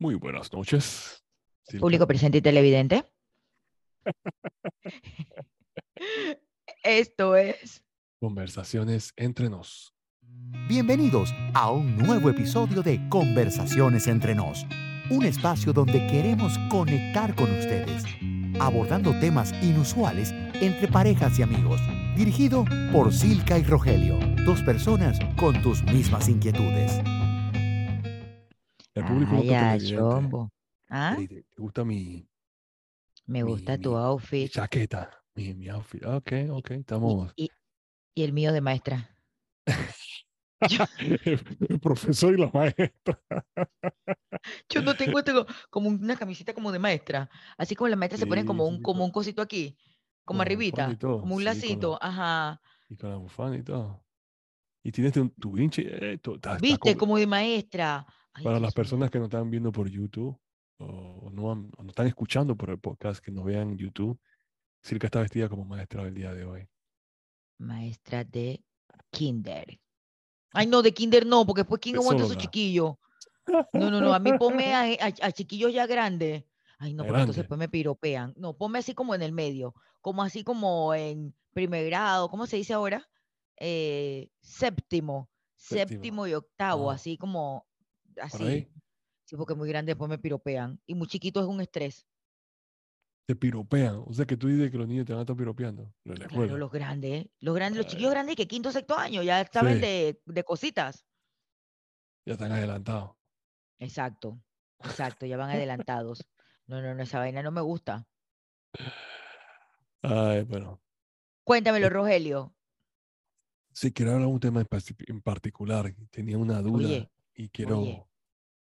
Muy buenas noches. Público presente y televidente. Esto es. Conversaciones entre nos. Bienvenidos a un nuevo episodio de Conversaciones entre nos, un espacio donde queremos conectar con ustedes, abordando temas inusuales entre parejas y amigos, dirigido por Silka y Rogelio, dos personas con tus mismas inquietudes. El público no Ay, ah, chombo. ¿Ah? Ey, ¿Te te gusta mi, Me mi- gusta tu mi- outfit. chaqueta? Mi, mi outfit. Ok, ok, Y, estamos. y- y el mío de maestra. el profesor y la maestra. Yo no tengo, tengo como una camiseta como de maestra. Así como las maestras se ponen Sí, como un, como un cosito aquí, como la arribita, como un sí, la- lacito. Ajá. Y con la bufanda y todo. Y tienes tu, tu vinche. eh, ¿Viste? como- Como de maestra. Ay, Para las Dios personas que nos están viendo por YouTube o, no, han- o están escuchando por el podcast, que nos vean en YouTube, Silka está vestida como maestra el día de hoy. Maestra de kinder. Ay, no, de kinder no, porque después quién aguanta esos chiquillos. No, no, no, a mí ponme a, a- a chiquillos ya grandes. Ay, no, porque entonces después me piropean. No, ponme así como en el medio, como así como en primer grado, ¿cómo se dice ahora? Eh, séptimo, Séptimo. séptimo y octavo, Ah. así como así. Sí, porque muy grande después me piropean. Y muy chiquito es un estrés. te piropean. O sea que tú dices que los niños te van a estar piropeando. Lo de la Claro, escuela. los grandes, los grandes, los chiquillos grandes que quinto, sexto año, ya saben Sí. de, de cositas. Ya están adelantados. Exacto, exacto, ya van adelantados. No, no, no, esa vaina no me gusta. Ay, bueno. Cuéntamelo, Rogelio. Sí, quiero hablar de un tema en, particular. Tenía una duda Oye, y quiero. oye.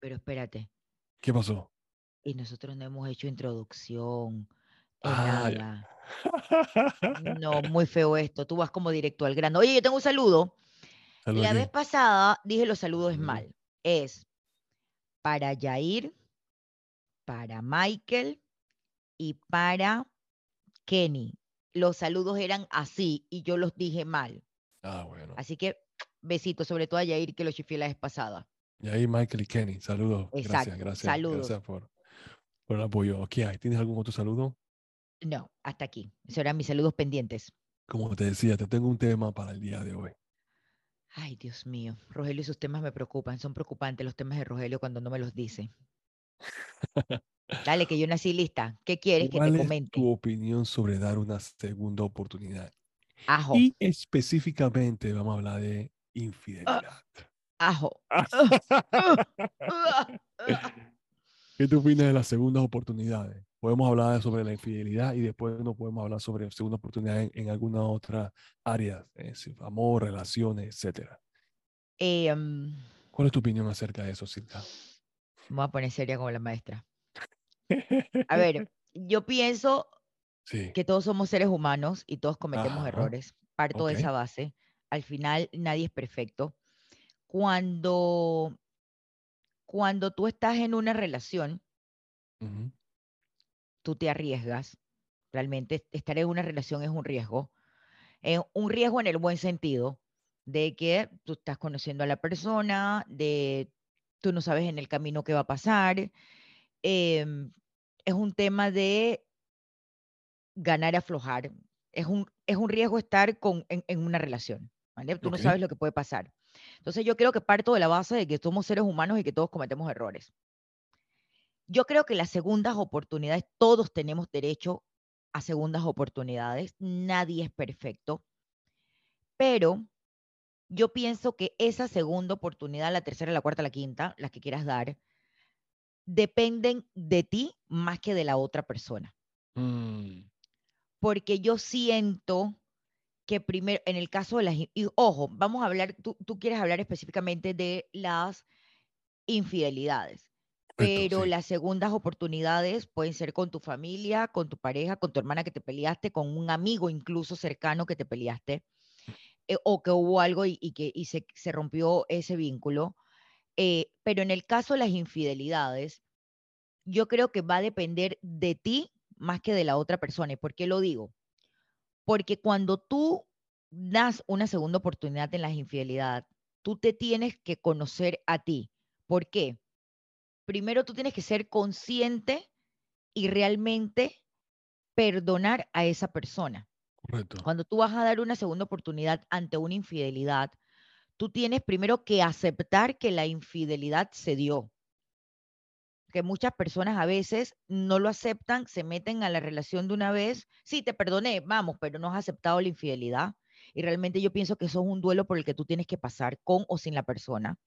Pero espérate, ¿Qué pasó? y nosotros no hemos hecho introducción, en Ah, nada. No, muy feo esto. Tú vas como directo al grano. Oye, yo tengo un saludo. Salud La aquí. vez pasada dije los saludos Ujú. mal. Es para Yair, para Michael y para Kenny. Los saludos eran así y yo los dije mal. Ah, bueno. Así que besitos, sobre todo a Yair que lo chifié la vez pasada. Y ahí Michael y Kenny, saludos. Gracias, Exacto, gracias. saludos. Gracias por, por el apoyo. ¿Qué hay? ¿Tienes algún otro saludo? No, hasta aquí. Esos eran mis saludos pendientes. Como te decía, te tengo un tema para el día de hoy. Ay, Dios mío. Rogelio y sus temas me preocupan. Son preocupantes los temas de Rogelio cuando no me los dice. Dale, que yo nací lista. ¿Qué quieres que ¿Cuál te es comente? tu opinión sobre dar una segunda oportunidad? Ajo, Y específicamente vamos a hablar de infidelidad. Ajo. ¿Qué te opinas de las segundas oportunidades? Podemos hablar sobre la infidelidad y después no podemos hablar sobre segunda oportunidad en, en alguna otra área, es decir, amor, relaciones. Eh, mm, ¿Cuál es tu opinión acerca de eso, Silka? me voy a poner seria como la maestra. A ver, yo pienso Sí, que todos somos seres humanos y todos cometemos Ajá, errores. Parto de esa base. Al final, nadie es perfecto. Cuando, cuando tú estás en una relación, tú te arriesgas. Realmente estar en una relación es un riesgo. Eh, un riesgo en el buen sentido, de que tú estás conociendo a la persona, de tú no sabes en el camino qué va a pasar. em, es un tema de ganar y aflojar. Es un, es un riesgo estar con, en, en una relación. ¿vale? Tú no sabes lo que puede pasar. Entonces yo creo que parto de la base de que somos seres humanos y que todos cometemos errores. Yo creo que las segundas oportunidades, todos tenemos derecho a segundas oportunidades. Nadie es perfecto. Pero yo pienso que esa segunda oportunidad, la tercera, la cuarta, la quinta, las que quieras dar, dependen de ti más que de la otra persona. mm, Porque yo siento que primero, en el caso de las, y ojo, vamos a hablar, tú, tú quieres hablar específicamente de las infidelidades, pero sí. las segundas oportunidades pueden ser con tu familia, con tu pareja, con tu hermana que te peleaste, con un amigo incluso cercano que te peleaste, eh, o que hubo algo y, y que y se, se rompió ese vínculo. Eh, pero en el caso de las infidelidades, yo creo que va a depender de ti más que de la otra persona. ¿Y por qué lo digo? Porque cuando tú das una segunda oportunidad en las infidelidades, tú te tienes que conocer a ti. ¿Por qué? primero tú tienes que ser consciente y realmente perdonar a esa persona. Correcto. Cuando tú vas a dar una segunda oportunidad ante una infidelidad, tú tienes primero que aceptar que la infidelidad se dio. Que muchas personas a veces no lo aceptan, se meten a la relación de una vez. Sí, te perdoné, vamos, pero no has aceptado la infidelidad. Y realmente yo pienso que eso es un duelo por el que tú tienes que pasar con o sin la persona.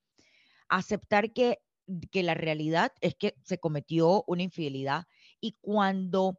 Aceptar que, que la realidad es que se cometió una infidelidad y cuando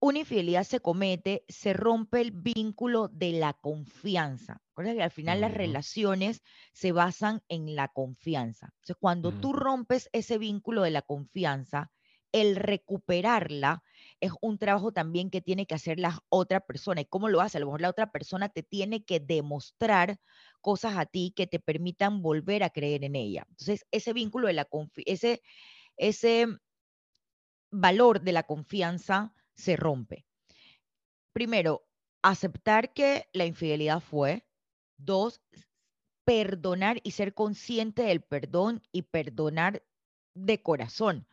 una infidelidad se comete, se rompe el vínculo de la confianza. Recuerda que al final las relaciones se basan en la confianza. Entonces, cuando tú rompes ese vínculo de la confianza, el recuperarla es un trabajo también que tiene que hacer la otra persona. ¿Y cómo lo hace? A lo mejor la otra persona te tiene que demostrar cosas a ti que te permitan volver a creer en ella. Entonces, ese vínculo de la confianza, ese, ese valor de la confianza se rompe. Primero, aceptar que la infidelidad fue. Dos, perdonar y ser consciente del perdón y perdonar de corazón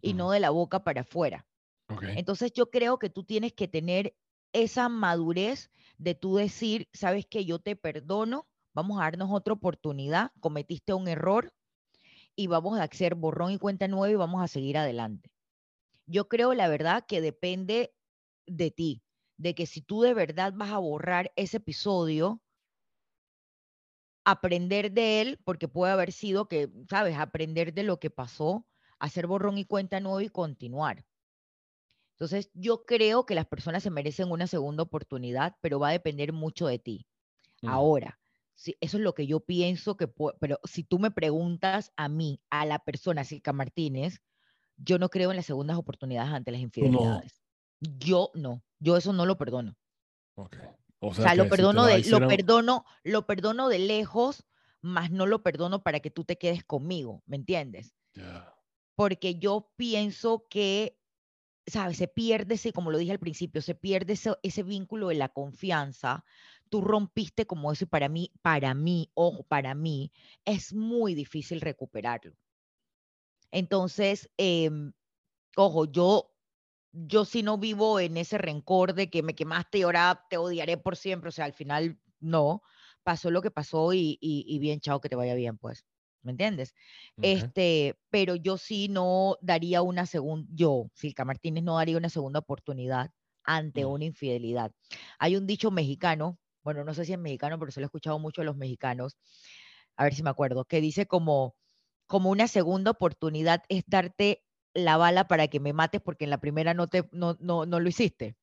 y no de la boca para afuera. Entonces yo creo que tú tienes que tener esa madurez de tú decir, sabes que yo te perdono, vamos a darnos otra oportunidad, cometiste un error y vamos a hacer borrón y cuenta nueva y vamos a seguir adelante. Yo creo, la verdad, que depende de ti, de que si tú de verdad vas a borrar ese episodio, aprender de él, porque puede haber sido que, sabes, aprender de lo que pasó, hacer borrón y cuenta nueva y continuar. Entonces, yo creo que las personas se merecen una segunda oportunidad, pero va a depender mucho de ti. Ahora, sí, eso es lo que yo pienso que, pero si tú me preguntas a mí, a la persona, Silka Martínez, yo no creo en las segundas oportunidades ante las no. infidelidades. Yo no, yo eso no lo perdono. Ok. O O sea lo si perdono de, lo perdono, lo perdono de lejos, más no lo perdono para que tú te quedes conmigo, ¿me entiendes? Porque yo pienso que, ¿sabes? Se pierde ese, como lo dije al principio, se pierde ese, ese vínculo de la confianza. Tú rompiste como eso y para mí, para mí, ojo, para mí, es muy difícil recuperarlo. Entonces, em, ojo, yo, yo sí no vivo en ese rencor de que me quemaste y ahora te odiaré por siempre. O sea, al final no, pasó lo que pasó y, y, y bien, chao, que te vaya bien, pues. ¿Me entiendes? Este, pero yo sí no daría una segunda, yo, Silka Martínez, no daría una segunda oportunidad ante Mm. una infidelidad. Hay un dicho mexicano, bueno, no sé si es mexicano, pero se lo he escuchado mucho a los mexicanos, a ver si me acuerdo, que dice como, como una segunda oportunidad es darte la bala para que me mates porque en la primera no, te, no, no, no lo hiciste.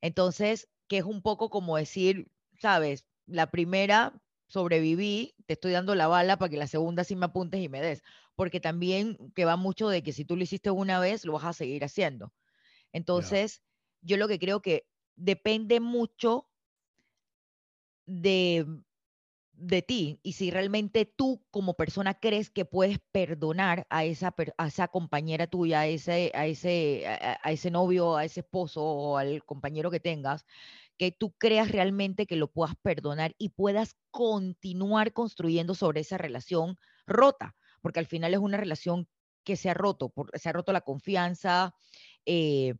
Entonces, que es un poco como decir, sabes, la primera sobreviví, te estoy dando la bala para que la segunda sí me apuntes y me des, porque también que va mucho de que si tú lo hiciste una vez, lo vas a seguir haciendo. Entonces, yo lo que creo que depende mucho de, de ti y si realmente tú como persona crees que puedes perdonar a esa, a esa compañera tuya, a ese, a, ese, a ese novio, a ese esposo o al compañero que tengas, que tú creas realmente que lo puedas perdonar y puedas continuar construyendo sobre esa relación rota, porque al final es una relación que se ha roto, por- se ha roto la confianza, eh,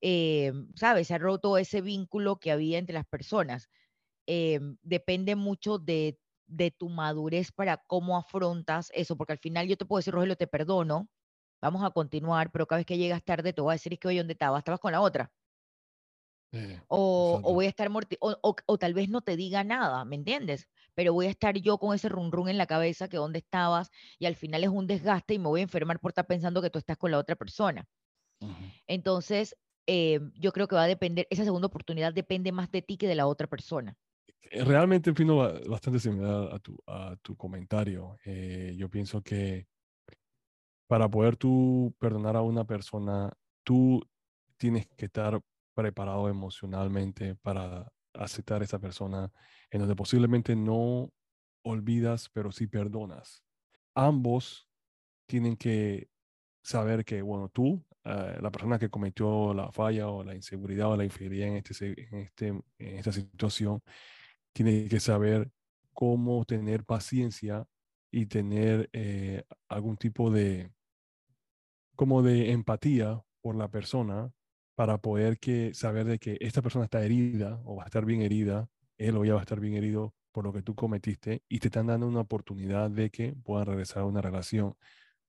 eh, ¿sabes? Se ha roto ese vínculo que había entre las personas em, depende mucho de, de tu madurez para cómo afrontas eso, porque al final yo te puedo decir, Rogelio, te perdono, vamos a continuar, pero cada vez que llegas tarde te voy a decir, es que oye, ¿dónde estabas? Estabas con la otra. Sí, O, o voy a estar morti o, o- o tal vez no te diga nada, ¿me entiendes? Pero voy a estar yo con ese run run en la cabeza que dónde estabas y al final es un desgaste y me voy a enfermar por estar pensando que tú estás con la otra persona. Ujú. Entonces, eh, yo creo que va a depender, esa segunda oportunidad depende más de ti que de la otra persona. Eh, Realmente opino ba- bastante similar a tu, a tu comentario. Eh, yo pienso que para poder tú perdonar a una persona, tú tienes que estar preparado emocionalmente para aceptar a esa persona en donde posiblemente no olvidas, pero sí perdonas. Ambos tienen que saber que, bueno, tú, eh, la persona que cometió la falla o la inseguridad o la infidelidad en, este, en, este, en esta situación, tiene que saber cómo tener paciencia y tener eh, algún tipo de, como de empatía por la persona para poder que, saber de que esta persona está herida o va a estar bien herida, él o ella va a estar bien herido por lo que tú cometiste y te están dando una oportunidad de que puedan regresar a una relación.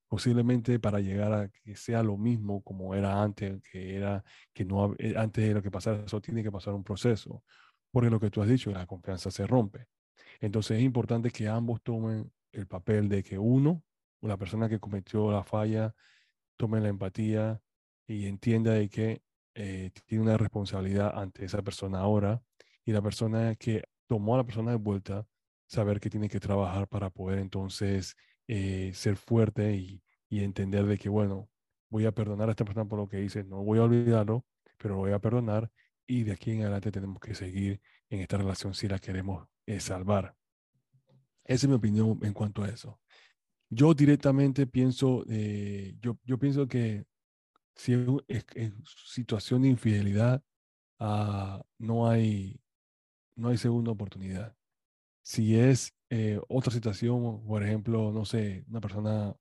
Posiblemente para llegar a que sea lo mismo como era antes, que era que no eh, antes de lo que pasara, eso tiene que pasar un proceso, porque lo que tú has dicho, la confianza se rompe. Entonces es importante que ambos tomen el papel de que uno, la persona que cometió la falla, tome la empatía y entienda de que eh, tiene una responsabilidad ante esa persona ahora y la persona que tomó a la persona de vuelta, saber que tiene que trabajar para poder entonces eh, ser fuerte y, y, entender de que, bueno, voy a perdonar a esta persona por lo que hice, no voy a olvidarlo, pero lo voy a perdonar y de aquí en adelante tenemos que seguir en esta relación si la queremos eh, salvar. Esa es mi opinión en cuanto a eso. Yo directamente pienso, eh, yo, yo pienso que si es, situación de infidelidad, uh, no, hay, no hay segunda oportunidad. Si es eh, otra situación, por ejemplo, no sé, una persona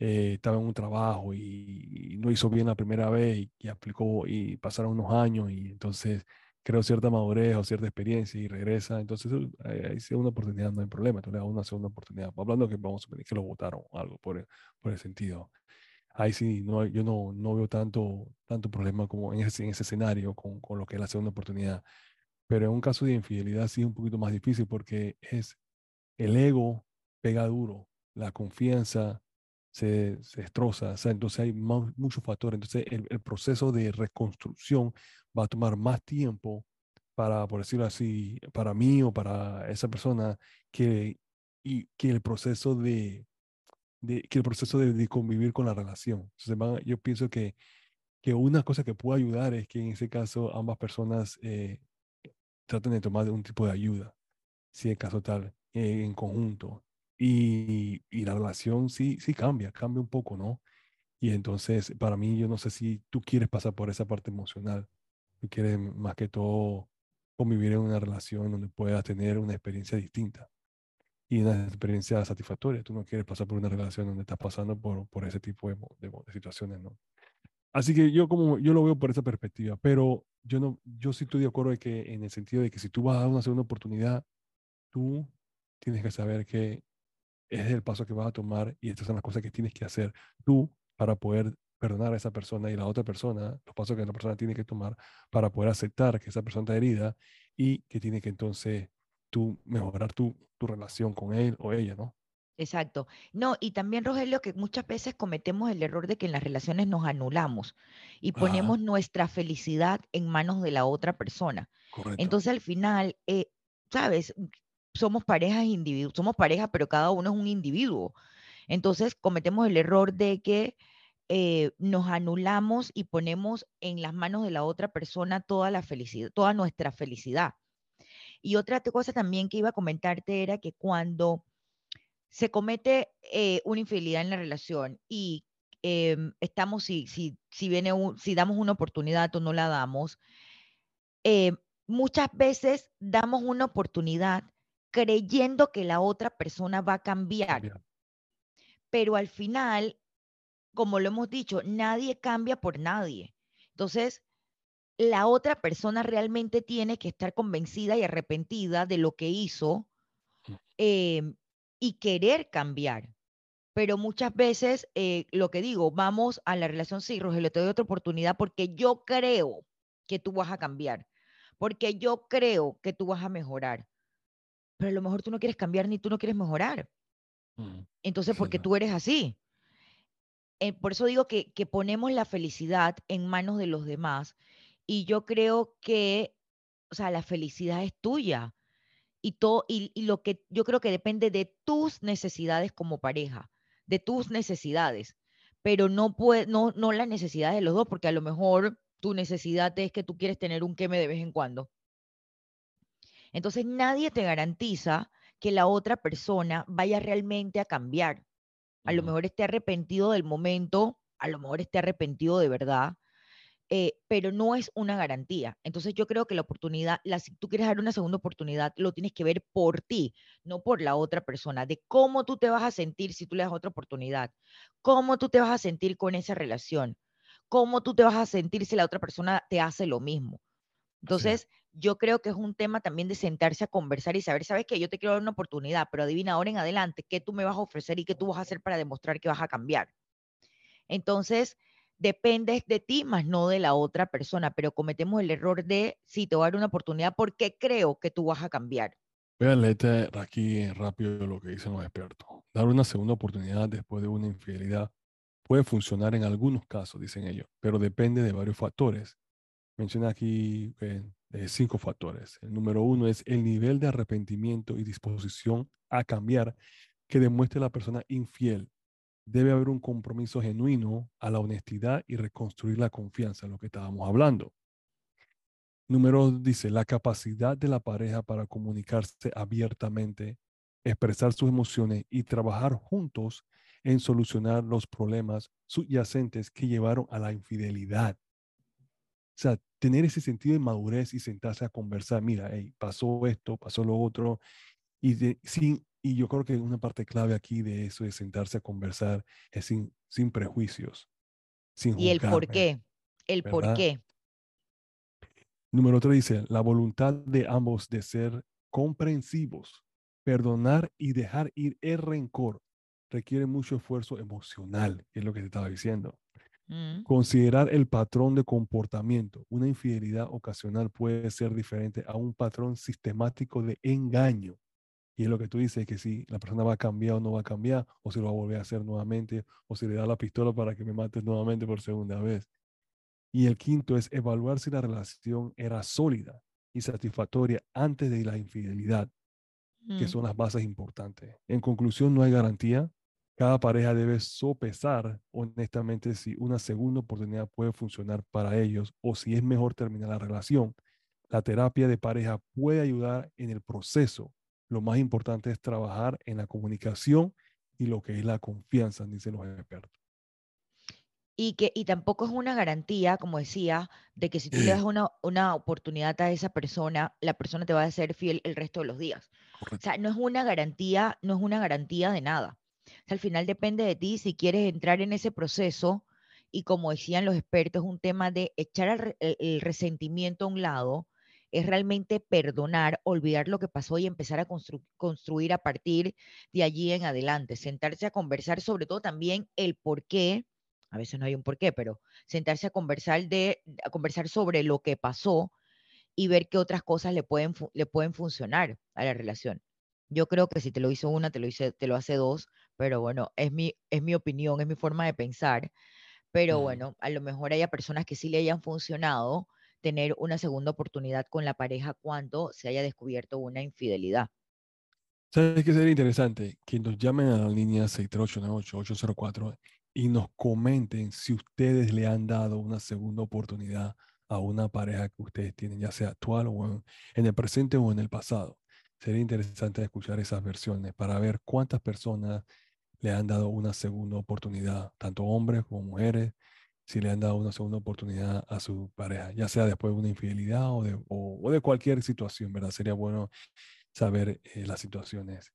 eh, estaba en un trabajo y, no hizo bien la primera vez y, aplicó y pasaron unos años y entonces creó cierta madurez o cierta experiencia y regresa, entonces hay segunda oportunidad, no hay problema, entonces una segunda oportunidad. Hablando que vamos a que lo votaron algo por por el sentido. Ahí sí, no, yo no, no veo tanto, tanto problema como en ese, en ese escenario con, con lo que es la segunda oportunidad. Pero en un caso de infidelidad sí es un poquito más difícil porque es el ego pega duro, la confianza se, destroza, o sea, entonces hay muchos factores. Entonces el, proceso de reconstrucción va a tomar más tiempo para, por decirlo así, para mí o para esa persona que, y, que el proceso de, que el proceso de, convivir con la relación. Entonces yo pienso que, que una cosa que puede ayudar es que en ese caso ambas personas eh, traten de tomar un tipo de ayuda, si es caso tal, eh, en conjunto. Y, y, la relación sí, sí cambia, cambia un poco, ¿no? Y entonces, para mí, yo no sé si tú quieres pasar por esa parte emocional, tú quieres más que todo convivir en una relación donde puedas tener una experiencia distinta y una experiencia satisfactoria. Tú no quieres pasar por una relación donde estás pasando por, por ese tipo de, de, de situaciones, ¿no? Así que yo como yo lo veo por esa perspectiva, pero yo no yo sí estoy de acuerdo de que en el sentido de que si tú vas a dar una segunda oportunidad, tú tienes que saber que es el paso que vas a tomar y estas son las cosas que tienes que hacer tú para poder perdonar a esa persona y la otra persona, los pasos que la persona tiene que tomar para poder aceptar que esa persona está herida y que tiene que entonces tú mejorar tu, tu relación con él o ella, ¿no? Exacto. No, y también, Rogelio, que muchas veces cometemos el error de que en las relaciones nos anulamos y ponemos nuestra felicidad en manos de la otra persona. Correcto. Entonces, al final, eh, ¿sabes? Somos parejas individuos, somos parejas, pero cada uno es un individuo. Entonces, cometemos el error de que eh, nos anulamos y ponemos en las manos de la otra persona toda la felicidad, toda nuestra felicidad. Y otra cosa también que iba a comentarte era que cuando se comete eh, una infidelidad en la relación y em, estamos, si, si, si, viene si damos una oportunidad o no la damos, eh, muchas veces damos una oportunidad creyendo que la otra persona va a cambiar. Pero al final, como lo hemos dicho, nadie cambia por nadie. Entonces, la otra persona realmente tiene que estar convencida y arrepentida de lo que hizo. Eh, y querer cambiar. Pero muchas veces, eh, lo que digo, vamos a la relación, sí, Rogelio, te doy otra oportunidad porque yo creo que tú vas a cambiar, porque yo creo que tú vas a mejorar. Pero a lo mejor tú no quieres cambiar ni tú no quieres mejorar. Mm, Entonces, porque tú eres así. Eh, por eso digo que, que ponemos la felicidad en manos de los demás y yo creo que, o sea, la felicidad es tuya y, todo, y, lo que yo creo que depende de tus necesidades como pareja, de tus necesidades, pero no, puede, no, no las necesidades de los dos, porque a lo mejor tu necesidad es que tú quieres tener un queme de vez en cuando. Entonces nadie te garantiza que la otra persona vaya realmente a cambiar. A lo mejor esté arrepentido del momento, a lo mejor esté arrepentido de verdad, eh, pero no es una garantía. Entonces yo creo que la oportunidad, la, si tú quieres dar una segunda oportunidad, lo tienes que ver por ti, no por la otra persona, de cómo tú te vas a sentir si tú le das otra oportunidad, cómo tú te vas a sentir con esa relación, cómo tú te vas a sentir si la otra persona te hace lo mismo. Entonces, yo creo que es un tema también de sentarse a conversar y saber, sabes que yo te quiero dar una oportunidad, pero adivina ahora en adelante qué tú me vas a ofrecer y qué tú vas a hacer para demostrar que vas a cambiar. Entonces, depende de ti, más no de la otra persona, pero cometemos el error de, si te voy a dar una oportunidad, porque creo que tú vas a cambiar. Voy a leerte aquí rápido lo que dicen los expertos. Dar una segunda oportunidad después de una infidelidad puede funcionar en algunos casos, dicen ellos, pero depende de varios factores. Menciona aquí eh, cinco factores. El número uno es el nivel de arrepentimiento y disposición a cambiar que demuestre la persona infiel debe haber un compromiso genuino a la honestidad y reconstruir la confianza, en lo que estábamos hablando. Número dice, la capacidad de la pareja para comunicarse abiertamente, expresar sus emociones y trabajar juntos en solucionar los problemas subyacentes que llevaron a la infidelidad. O sea, tener ese sentido de madurez y sentarse a conversar, mira, hey, pasó esto, pasó lo otro, y sin y yo creo que una parte clave aquí de eso es sentarse a conversar es sin, sin prejuicios. Sin y el por qué. El por qué. Número otro dice, la voluntad de ambos de ser comprensivos, perdonar y dejar ir el rencor requiere mucho esfuerzo emocional, es lo que te estaba diciendo. Mm. Considerar el patrón de comportamiento. Una infidelidad ocasional puede ser diferente a un patrón sistemático de engaño y es lo que tú dices, que si la persona va a cambiar o no va a cambiar, o si lo va a volver a hacer nuevamente, o si le da la pistola para que me mates nuevamente por segunda vez. Y el quinto es evaluar si la relación era sólida y satisfactoria antes de la infidelidad, que mm. son las bases importantes. En conclusión, no hay garantía. Cada pareja debe sopesar honestamente si una segunda oportunidad puede funcionar para ellos o si es mejor terminar la relación. La terapia de pareja puede ayudar en el proceso, lo más importante es trabajar en la comunicación y lo que es la confianza, dicen los expertos. Y, que, y tampoco es una garantía, como decía, de que si tú le das una, una oportunidad a esa persona, la persona te va a ser fiel el resto de los días. O sea, no es una garantía, no es una garantía de nada. Al final depende de ti si quieres entrar en ese proceso y como decían los expertos, un tema de echar el resentimiento a un lado es realmente perdonar, olvidar lo que pasó y empezar a construir a partir de allí en adelante, sentarse a conversar sobre todo también el por qué, a veces no hay un por qué, pero sentarse a conversar, de, a conversar sobre lo que pasó y ver qué otras cosas le pueden, le pueden funcionar a la relación. Yo creo que si te lo hizo una, te lo, hice, te lo hace dos, pero bueno, es mi, es mi opinión, es mi forma de pensar. Pero bueno, a lo mejor haya personas que sí le hayan funcionado tener una segunda oportunidad con la pareja cuando se haya descubierto una infidelidad. ¿Sabes qué sería interesante? Que nos llamen a la línea 63898-804 y nos comenten si ustedes le han dado una segunda oportunidad a una pareja que ustedes tienen, ya sea actual o en el presente o en el pasado. Sería interesante escuchar esas versiones para ver cuántas personas le han dado una segunda oportunidad, tanto hombres como mujeres, si le han dado una segunda oportunidad a su pareja, ya sea después de una infidelidad o de, o, de cualquier situación, ¿verdad? Sería bueno saber eh, las situaciones.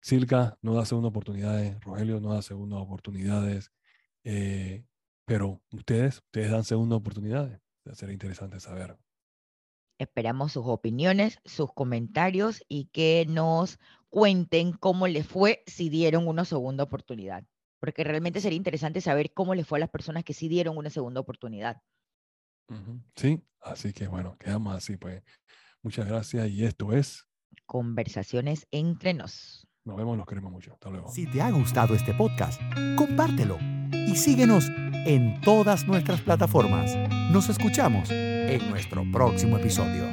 Silka no da segunda oportunidades, Rogelio no da segunda oportunidades, eh, pero ustedes, ustedes dan segunda oportunidades. Sería interesante saber. Esperamos sus opiniones, sus comentarios y que nos cuenten cómo les fue si dieron una segunda oportunidad porque realmente sería interesante saber cómo le fue a las personas que sí dieron una segunda oportunidad. Sí, así que bueno, quedamos así, pues. Muchas gracias y esto es Conversaciones entre nos. Nos vemos, los queremos mucho. Hasta luego. Si te ha gustado este podcast, compártelo y síguenos en todas nuestras plataformas. Nos escuchamos en nuestro próximo episodio.